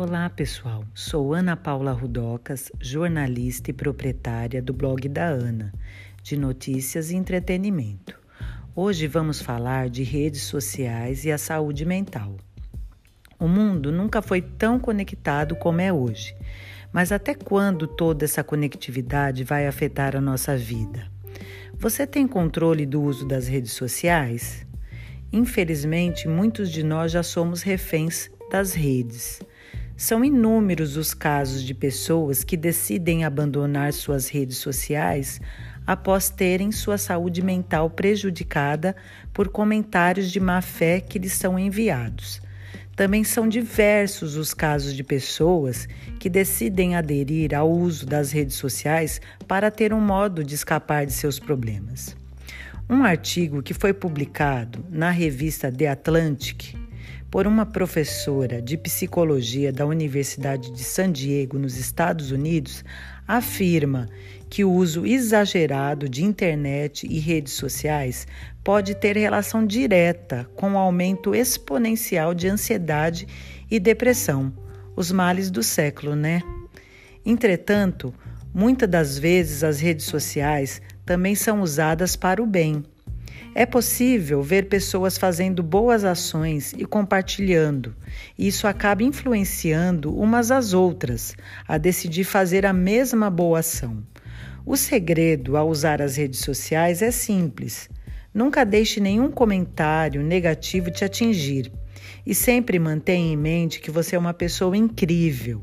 Olá, pessoal. Sou Ana Paula Rudocas, jornalista e proprietária do blog da Ana, de notícias e entretenimento. Hoje vamos falar de redes sociais e a saúde mental. O mundo nunca foi tão conectado como é hoje. Mas até quando toda essa conectividade vai afetar a nossa vida? Você tem controle do uso das redes sociais? Infelizmente, muitos de nós já somos reféns das redes. São inúmeros os casos de pessoas que decidem abandonar suas redes sociais após terem sua saúde mental prejudicada por comentários de má fé que lhes são enviados. Também são diversos os casos de pessoas que decidem aderir ao uso das redes sociais para ter um modo de escapar de seus problemas. Um artigo que foi publicado na revista The Atlantic por uma professora de psicologia da Universidade de San Diego, nos Estados Unidos, afirma que o uso exagerado de internet e redes sociais pode ter relação direta com o aumento exponencial de ansiedade e depressão, os males do século, né? Entretanto, muitas das vezes as redes sociais também são usadas para o bem. É possível ver pessoas fazendo boas ações e compartilhando, isso acaba influenciando umas às outras a decidir fazer a mesma boa ação. O segredo ao usar as redes sociais é simples. Nunca deixe nenhum comentário negativo te atingir e sempre mantenha em mente que você é uma pessoa incrível.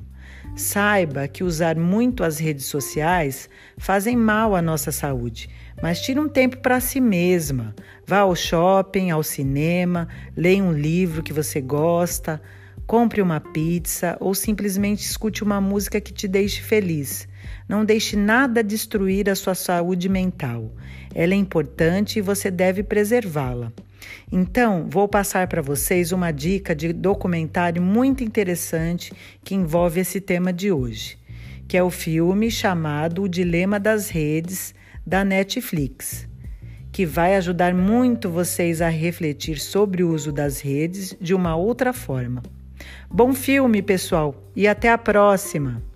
Saiba que usar muito as redes sociais fazem mal à nossa saúde, mas tire um tempo para si mesma. Vá ao shopping, ao cinema, leia um livro que você gosta, compre uma pizza ou simplesmente escute uma música que te deixe feliz. Não deixe nada destruir a sua saúde mental. Ela é importante e você deve preservá-la. Então, vou passar para vocês uma dica de documentário muito interessante que envolve esse tema de hoje, que é o filme chamado O Dilema das Redes, da Netflix, que vai ajudar muito vocês a refletir sobre o uso das redes de uma outra forma. Bom filme, pessoal, e até a próxima!